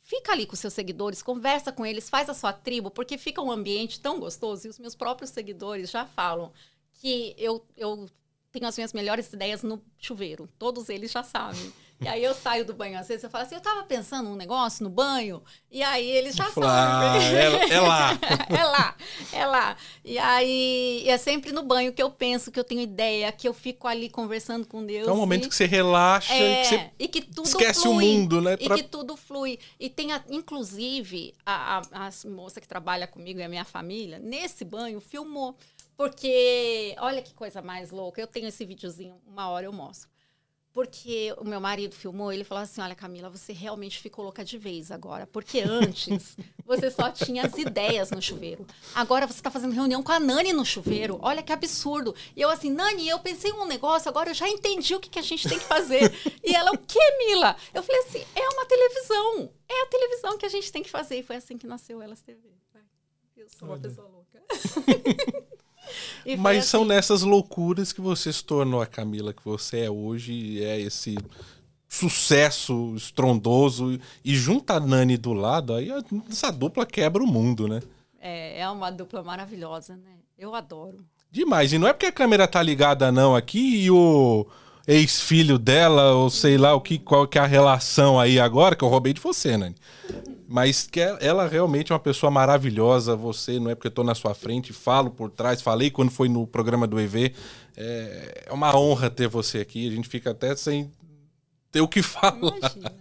Fica ali com seus seguidores, conversa com eles, faz a sua tribo, porque fica um ambiente tão gostoso. E os meus próprios seguidores já falam que eu, eu tenho as minhas melhores ideias no chuveiro. Todos eles já sabem. E aí eu saio do banho, às vezes eu falo assim, eu tava pensando um negócio no banho, e aí eles já Fala, ah, sabem. é, é lá. é lá, é lá. E aí é sempre no banho que eu penso, que eu tenho ideia, que eu fico ali conversando com Deus. É um momento e, que você relaxa e é, que você e que tudo esquece flui. o mundo, né? E Pra- que tudo flui. E tem, a- inclusive, a, a, a moça que trabalha comigo e a minha família, nesse banho, filmou. Porque, olha que coisa mais louca. Eu tenho esse videozinho, uma hora eu mostro. Porque o meu marido filmou, ele falou assim: Olha, Camila, você realmente ficou louca de vez agora. Porque antes você só tinha as ideias no chuveiro. Agora você está fazendo reunião com a Nani no chuveiro. Olha que absurdo. E eu assim, Nani, eu pensei em um negócio, agora eu já entendi o que, que a gente tem que fazer. e ela, o que, Mila? Eu falei assim: é uma televisão. É a televisão que a gente tem que fazer. E foi assim que nasceu Elas TV. Eu sou uma Olha. pessoa louca. Mas são assim. nessas loucuras que você se tornou a Camila que você é hoje e é esse sucesso estrondoso e junta a Nani do lado, aí essa dupla quebra o mundo, né? É, é uma dupla maravilhosa, né? Eu adoro. Demais. E não é porque a câmera tá ligada não aqui e o ex-filho dela, ou sei lá o que, qual que é a relação aí agora, que eu roubei de você, Nani. Mas que é, ela realmente é uma pessoa maravilhosa. Você, não é porque eu tô na sua frente, falo por trás, falei quando foi no programa do EV. É, é uma honra ter você aqui. A gente fica até sem ter o que falar. Imagina.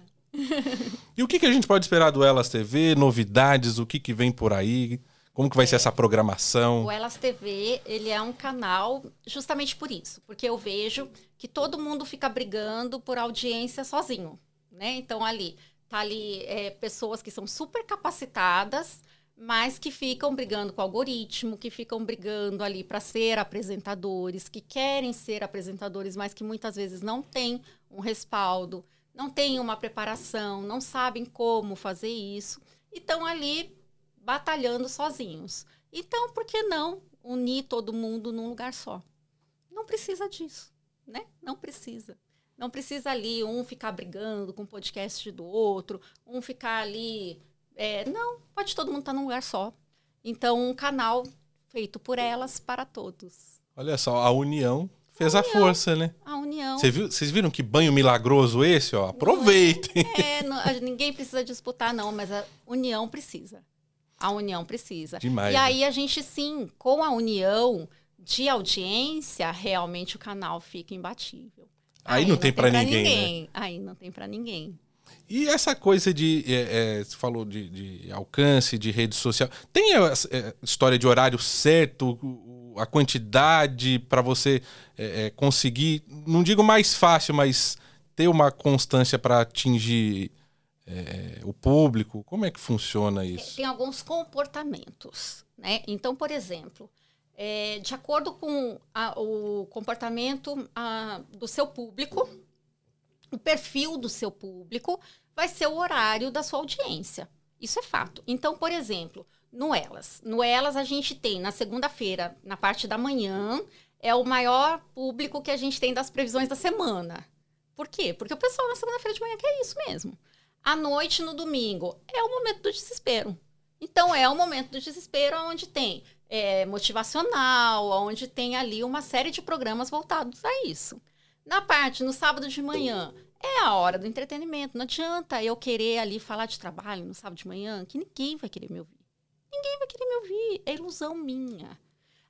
e o que, que a gente pode esperar do Elas TV? Novidades? O que, que vem por aí? Como que vai é, ser essa programação? O Elas TV, ele é um canal justamente por isso, porque eu vejo que todo mundo fica brigando por audiência sozinho, né? Então ali tá ali é, pessoas que são super capacitadas, mas que ficam brigando com o algoritmo, que ficam brigando ali para ser apresentadores, que querem ser apresentadores, mas que muitas vezes não têm um respaldo, não têm uma preparação, não sabem como fazer isso, e estão ali batalhando sozinhos. Então, por que não unir todo mundo num lugar só? Não precisa disso, né? Não precisa. Não precisa ali um ficar brigando com o podcast do outro, um ficar ali. É, não, pode todo mundo estar tá num lugar só. Então, um canal feito por elas para todos. Olha só, a união fez a, união, a força, né? A união. Cê viu, vocês viram que banho milagroso esse, ó? Aproveitem. É, não, ninguém precisa disputar, não, mas a união precisa. A união precisa. Demais. E aí a gente, sim, com a união de audiência, realmente o canal fica imbatível. Aí, aí não, tem, tem para ninguém. ninguém. Né? Aí não tem para ninguém. E essa coisa de. É, é, você falou de, de, alcance, de rede social. Tem a, é, história de horário certo, a quantidade para você é, é, conseguir, não digo mais fácil, mas ter uma constância para atingir é, o público? Como é que funciona isso? Tem alguns comportamentos. Né? Então, por exemplo, é, de acordo com a, o comportamento a, do seu público, o perfil do seu público vai ser o horário da sua audiência. Isso é fato. Então, por exemplo, no Elas. No Elas, a gente tem na segunda-feira, na parte da manhã, é o maior público que a gente tem das previsões da semana. Por quê? Porque o pessoal na segunda-feira de manhã quer isso mesmo. À noite, no domingo, é o momento do desespero. Então, é o momento do desespero onde tem é, motivacional, onde tem ali uma série de programas voltados a isso. Na parte, no sábado de manhã, é a hora do entretenimento. Não adianta eu querer ali falar de trabalho no sábado de manhã, que ninguém vai querer me ouvir. Ninguém vai querer me ouvir. É ilusão minha.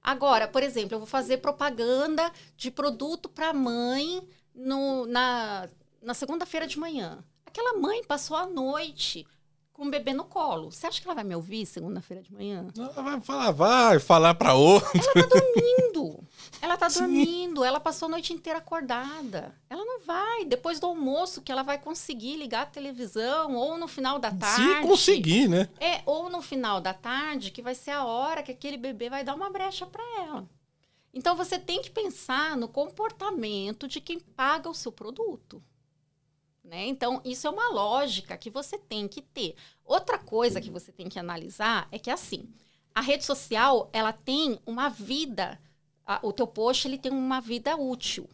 Agora, por exemplo, eu vou fazer propaganda de produto para mãe no, na, na segunda-feira de manhã. Aquela mãe passou a noite com o bebê no colo. Você acha que ela vai me ouvir segunda-feira de manhã? Ela vai falar, vai falar para outro. Ela tá dormindo. ela tá Sim. dormindo. Ela passou a noite inteira acordada. Ela não vai. Depois do almoço que ela vai conseguir ligar a televisão ou no final da tarde. Se conseguir, né? É, ou no final da tarde, que vai ser a hora que aquele bebê vai dar uma brecha para ela. Então você tem que pensar no comportamento de quem paga o seu produto. Né? Então, isso é uma lógica que você tem que ter. Outra coisa que você tem que analisar é que, assim, a rede social, ela tem uma vida, a, o teu post, ele tem uma vida útil.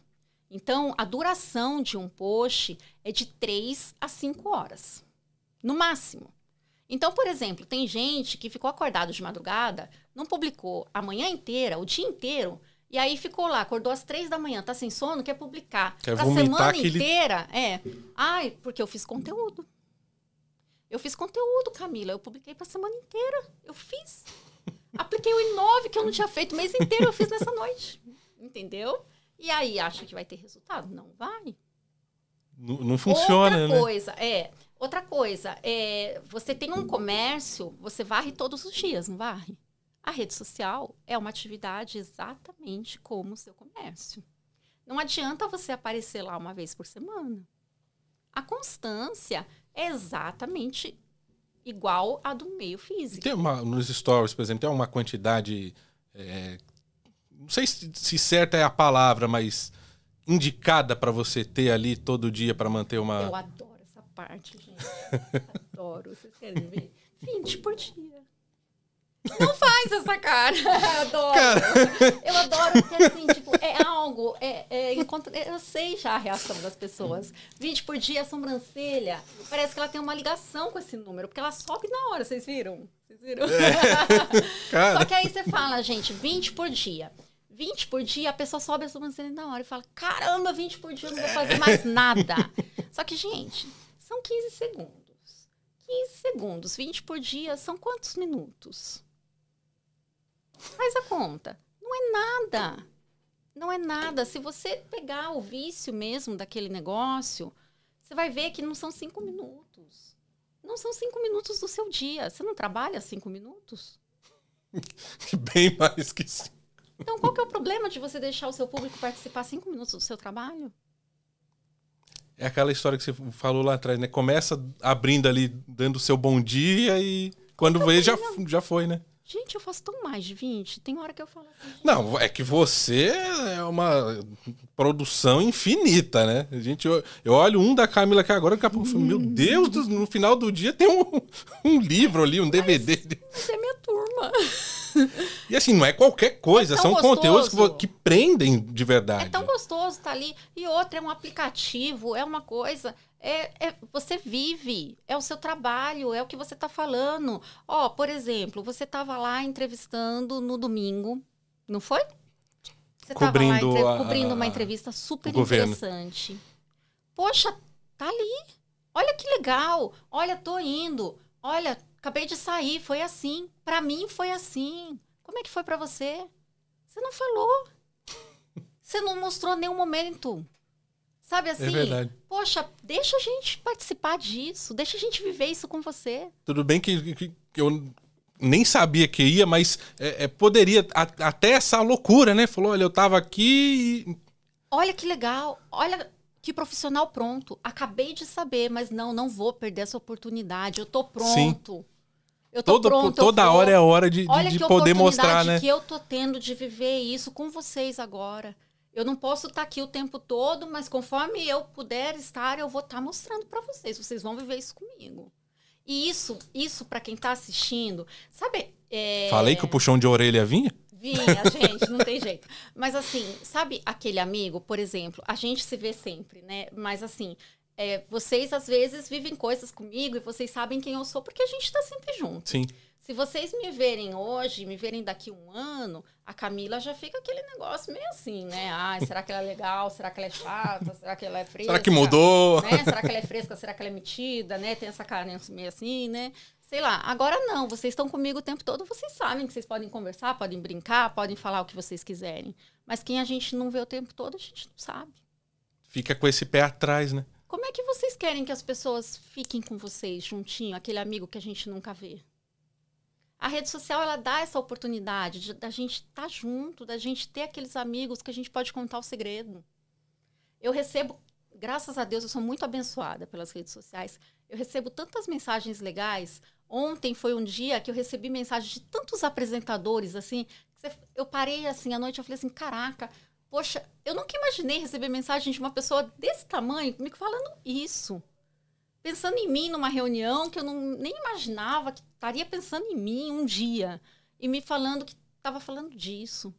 Então, a duração de um post é de 3 a 5 horas, no máximo. Então, por exemplo, tem gente que ficou acordado de madrugada, não publicou a manhã inteira, o dia inteiro, e aí ficou lá, acordou às três da manhã, tá sem sono, quer publicar. Quer pra semana aquele... inteira. É. Ai, porque eu fiz conteúdo. Eu fiz conteúdo, Camila. Eu publiquei pra semana inteira. Eu fiz. Apliquei o Inove que eu não tinha feito o mês inteiro, eu fiz nessa noite. Entendeu? E aí, acha que vai ter resultado? Não vai. Não, não funciona, outra né? coisa, é. Outra coisa, é, você tem um comércio, você varre todos os dias, não varre? A rede social é uma atividade exatamente como o seu comércio. Não adianta você aparecer lá uma vez por semana. A constância é exatamente igual à do meio físico. Tem uma, nos stories, por exemplo, tem uma quantidade. É, não sei se, se certa é a palavra, mas indicada para você ter ali todo dia para manter uma. Eu adoro essa parte, gente. adoro. Vocês querem ver? 20 por dia. Não faz essa cara. Eu adoro. Cara. Eu adoro porque, assim, tipo, é algo é, é, encontra... eu sei já a reação das pessoas. 20 por dia, sobrancelha. Parece que ela tem uma ligação com esse número, porque ela sobe na hora, vocês viram? Vocês viram? É. Só que aí você fala, gente, 20 por dia. 20 por dia, a pessoa sobe a sobrancelha na hora e fala: caramba, 20 por dia, eu não vou fazer mais nada. Só que, gente, são 15 segundos. 15 segundos, 20 por dia, são quantos minutos? Faz a conta. Não é nada. Não é nada. Se você pegar o vício mesmo daquele negócio, você vai ver que não são cinco minutos. Não são cinco minutos do seu dia. Você não trabalha cinco minutos? Bem mais que cinco. Então, qual que é o problema de você deixar o seu público participar cinco minutos do seu trabalho? É aquela história que você falou lá atrás, né? Começa abrindo ali, dando o seu bom dia e quando vê, já, já foi, né? Gente, eu faço tão mais de 20. Tem hora que eu falo assim. Não, é que você é uma produção infinita, né? A gente, eu, eu olho um da Camila aqui agora, daqui a pouco eu falo, meu Deus, no final do dia tem um, um livro ali, um DVD. Mas, mas é minha turma. E assim, não é qualquer coisa, é são gostoso. conteúdos que, que, prendem de verdade. É tão gostoso estar tá ali. E outra, é um aplicativo, é uma coisa. É, é, você vive, é o seu trabalho, é o que você está falando. Ó, por exemplo, você estava lá entrevistando no domingo, não foi? Você estava lá entre... a, cobrindo uma entrevista super interessante. Poxa, tá ali. Olha que legal. Olha, tô indo. Olha, acabei de sair, foi assim. Para mim foi assim. Como é que foi para você? Você não falou. Você não mostrou nenhum momento. Sabe é assim? É verdade. Poxa, deixa a gente participar disso, deixa a gente viver isso com você. Tudo bem que, que, que eu nem sabia que ia, mas é, é, poderia a, até essa loucura, né? Falou, olha, eu tava aqui. E... Olha que legal, olha que profissional pronto. Acabei de saber, mas não, não vou perder essa oportunidade. Eu tô pronto. Sim. Eu tô Todo, pronto. Toda hora é hora de, de, de poder mostrar, né? que eu tô tendo de viver isso com vocês agora. Eu não posso estar tá aqui o tempo todo, mas conforme eu puder estar, eu vou estar tá mostrando para vocês. Vocês vão viver isso comigo. E isso, isso para quem está assistindo, sabe? É... Falei que o puxão de orelha vinha? Vinha, gente, não tem jeito. Mas assim, sabe aquele amigo, por exemplo, a gente se vê sempre, né? Mas assim, é, vocês às vezes vivem coisas comigo e vocês sabem quem eu sou porque a gente está sempre junto. Sim. Se vocês me verem hoje, me verem daqui um ano, a Camila já fica aquele negócio meio assim, né? Ai, será que ela é legal? Será que ela é chata? Será que ela é fresca? Será que mudou? Né? Será que ela é fresca? Será que ela é metida? Né? Tem essa cara meio assim, né? Sei lá. Agora não, vocês estão comigo o tempo todo, vocês sabem que vocês podem conversar, podem brincar, podem falar o que vocês quiserem. Mas quem a gente não vê o tempo todo, a gente não sabe. Fica com esse pé atrás, né? Como é que vocês querem que as pessoas fiquem com vocês juntinho, aquele amigo que a gente nunca vê? A rede social ela dá essa oportunidade da gente estar tá junto, da gente ter aqueles amigos que a gente pode contar o segredo. Eu recebo, graças a Deus, eu sou muito abençoada pelas redes sociais. Eu recebo tantas mensagens legais. Ontem foi um dia que eu recebi mensagens de tantos apresentadores assim. eu parei assim à noite, eu falei assim, caraca, poxa, eu nunca imaginei receber mensagem de uma pessoa desse tamanho me falando isso pensando em mim numa reunião que eu não, nem imaginava que estaria pensando em mim um dia e me falando que estava falando disso,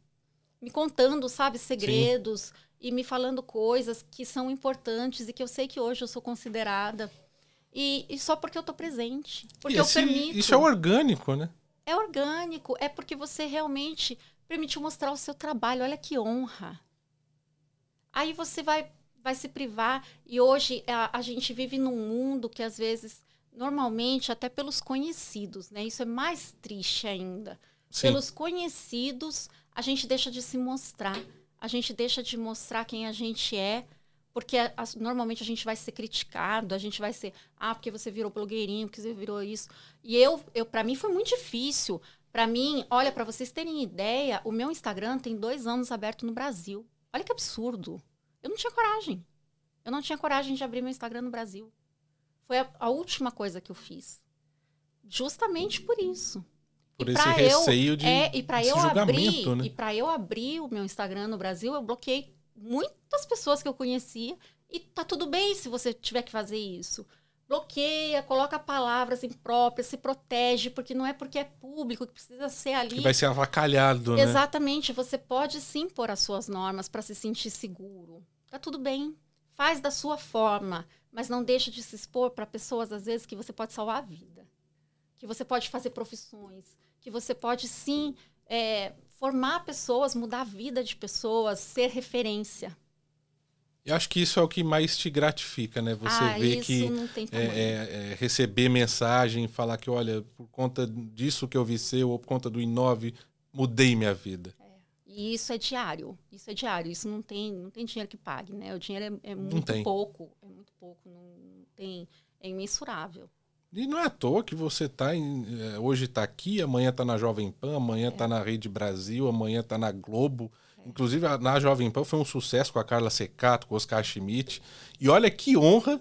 me contando, sabe, segredos Sim. e me falando coisas que são importantes e que eu sei que hoje eu sou considerada e, e só porque eu estou presente, porque esse, eu permito. Isso é orgânico, né? É orgânico, é porque você realmente permitiu mostrar o seu trabalho. Olha que honra. Aí você vai vai se privar. E hoje a, a gente vive num mundo que às vezes, normalmente, até pelos conhecidos, né? Isso é mais triste ainda. Sim. Pelos conhecidos, a gente deixa de se mostrar. A gente deixa de mostrar quem a gente é, porque a, a, normalmente a gente vai ser criticado, a gente vai ser, ah, porque você virou blogueirinho, porque você virou isso. E eu, eu para mim foi muito difícil. Para mim, olha, para vocês terem ideia, o meu Instagram tem dois anos aberto no Brasil. Olha que absurdo. Eu não tinha coragem. Eu não tinha coragem de abrir meu Instagram no Brasil. Foi a, a última coisa que eu fiz. Justamente por isso. Por e esse receio eu, de é, e para eu abrir, né? e para eu abrir o meu Instagram no Brasil, eu bloqueei muitas pessoas que eu conhecia e tá tudo bem se você tiver que fazer isso. bloqueia, coloca palavras impróprias, se protege, porque não é porque é público que precisa ser ali. Que vai ser avacalhado, né? Exatamente, você pode sim pôr as suas normas para se sentir seguro. Tá tudo bem, faz da sua forma, mas não deixa de se expor para pessoas às vezes que você pode salvar a vida, que você pode fazer profissões, que você pode sim é, formar pessoas, mudar a vida de pessoas, ser referência. Eu acho que isso é o que mais te gratifica, né? Você ah, vê que é, é, é, receber mensagem, falar que, olha, por conta disso que eu vi seu, ou por conta do Inove, mudei minha vida. É. E isso é diário. Isso é diário. Isso não tem, não tem dinheiro que pague, né? O dinheiro é, é muito pouco. É muito pouco. Não tem, é imensurável. E não é à toa que você tá em, é, hoje está aqui, amanhã está na Jovem Pan, amanhã está na Rede Brasil, amanhã está na Globo. Inclusive, na Jovem Pan foi um sucesso com a Carla Secato, com o Oscar Schmidt. E olha que honra,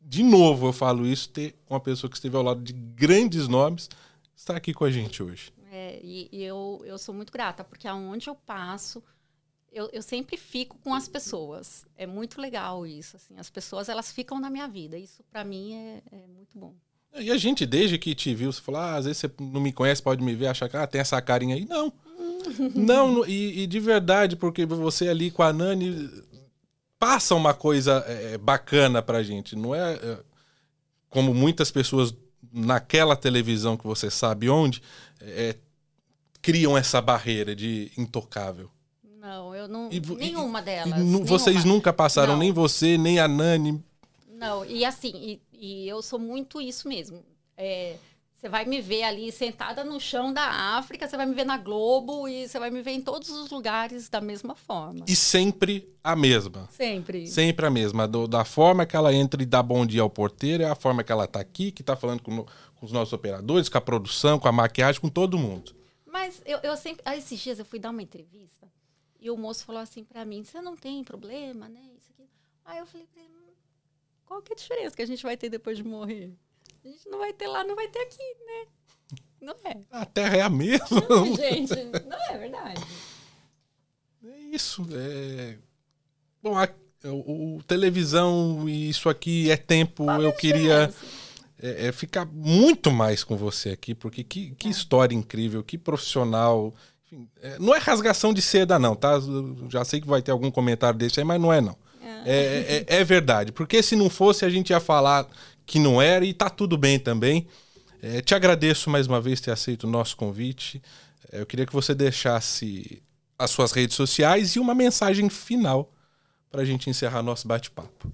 de novo eu falo isso, ter uma pessoa que esteve ao lado de grandes nomes estar aqui com a gente hoje. É, e, e eu, eu sou muito grata, porque aonde eu passo, eu, eu sempre fico com as pessoas. É muito legal isso. Assim, as pessoas elas ficam na minha vida. Isso para mim é, é, muito bom. E a gente, desde que te viu, você falou: ah, às vezes você não me conhece, pode me ver, achar que ah, tem essa carinha aí. Não. Não, e, e, de verdade, porque você ali com a Nani passa uma coisa é, é, bacana pra gente. Não é, é, como muitas pessoas naquela televisão que você sabe onde é, criam essa barreira de intocável. Não, eu não. E, nenhuma delas. E, nenhuma. Vocês nunca passaram, não. nem você, nem a Nani. Não, e assim, e, e eu sou muito isso mesmo. É, você vai me ver ali sentada no chão da África, você vai me ver na Globo e você vai me ver em todos os lugares da mesma forma. E sempre a mesma. Sempre. Sempre a mesma. Do, da forma que ela entra e dá bom dia ao porteiro, é a forma que ela está aqui, que está falando com, com, os nossos operadores, com a produção, com a maquiagem, com todo mundo. Mas eu, eu sempre. Ah, esses dias eu fui dar uma entrevista e o moço falou assim para mim: você não tem problema, né? Isso aqui. Aí eu falei pra ele: hum, qual que é a diferença que a gente vai ter depois de morrer? A gente não vai ter lá, não vai ter aqui, né? Não é. A Terra é a mesma. Não, gente, não é verdade. É isso. É... Bom, a, o, o, televisão e isso aqui é tempo. Qual eu queria é, é, ficar muito mais com você aqui, porque que, que é. história incrível, que profissional. Enfim, é, não é rasgação de seda, não, tá? Já sei que vai ter algum comentário desse aí, mas não é, não. É, é, é, é, verdade. Porque se não fosse, a gente ia falar que não era e tá tudo bem também. É, te agradeço mais uma vez ter aceito o nosso convite. É, eu queria que você deixasse as suas redes sociais e uma mensagem final para a gente encerrar nosso bate-papo.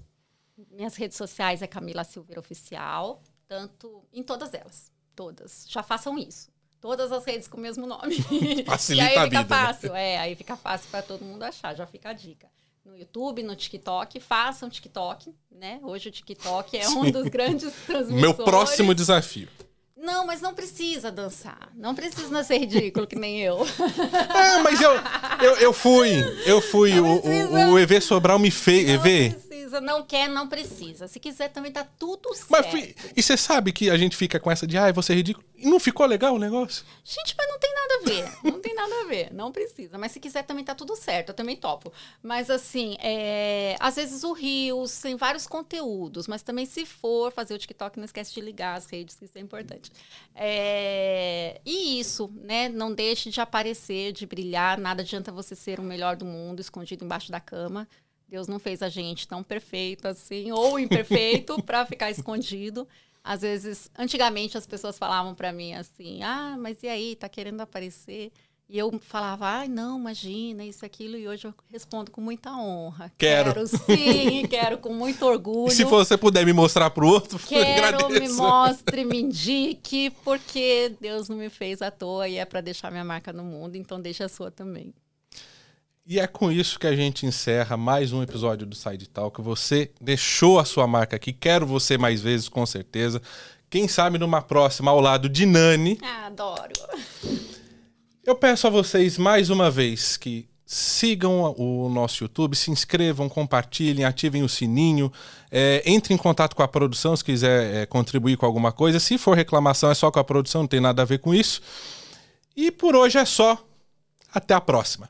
Minhas redes sociais é Camila Silveira Oficial, tanto em todas elas, todas. Já façam isso. Todas as redes com o mesmo nome. Facilita e aí fica vida, né? fácil, né? é, aí fica fácil para todo mundo achar, já fica a dica no YouTube, no TikTok, façam TikTok, né? Hoje o TikTok é um dos grandes transmissores. Meu próximo desafio. Não, mas não precisa dançar. Não precisa ser ridículo que nem eu. É, mas eu, eu, eu fui. Eu fui. o, o, o EV Sobral me fez. EV, precisa, não quer, não precisa. Se quiser também tá tudo certo. Mas, e você sabe que a gente fica com essa de, ai, ah, você é ridículo. E não ficou legal o negócio? Gente, mas não tem nada a ver. não tem nada a ver. Não precisa. Mas se quiser também tá tudo certo. Eu também topo. Mas assim, é... às vezes o Rios tem vários conteúdos, mas também se for fazer o TikTok, não esquece de ligar as redes, que isso é importante. É... E isso, né? Não deixe de aparecer, de brilhar. Nada adianta você ser o melhor do mundo escondido embaixo da cama. Deus não fez a gente tão perfeito assim, ou imperfeito, para ficar escondido. Às vezes, antigamente as pessoas falavam para mim assim: "Ah, mas e aí, tá querendo aparecer?" E eu falava, ai, ah, não, imagina, isso, aquilo. E hoje eu respondo com muita honra. Quero. Quero sim, quero com muito orgulho. E se você puder me mostrar pro outro, Quero, me mostre, me indique, porque Deus não me fez à toa e é para deixar minha marca no mundo, então deixa a sua também. E é com isso que a gente encerra mais um episódio do Side Talk. Você deixou a sua marca aqui, quero você mais vezes, com certeza. Quem sabe numa próxima ao lado de Nani. Ah, adoro. Eu peço a vocês mais uma vez que sigam o nosso YouTube, se inscrevam, compartilhem, ativem o sininho, é, entre em contato com a produção se quiser é, contribuir com alguma coisa. Se for reclamação, é só com a produção, não tem nada a ver com isso. E por hoje é só. Até a próxima.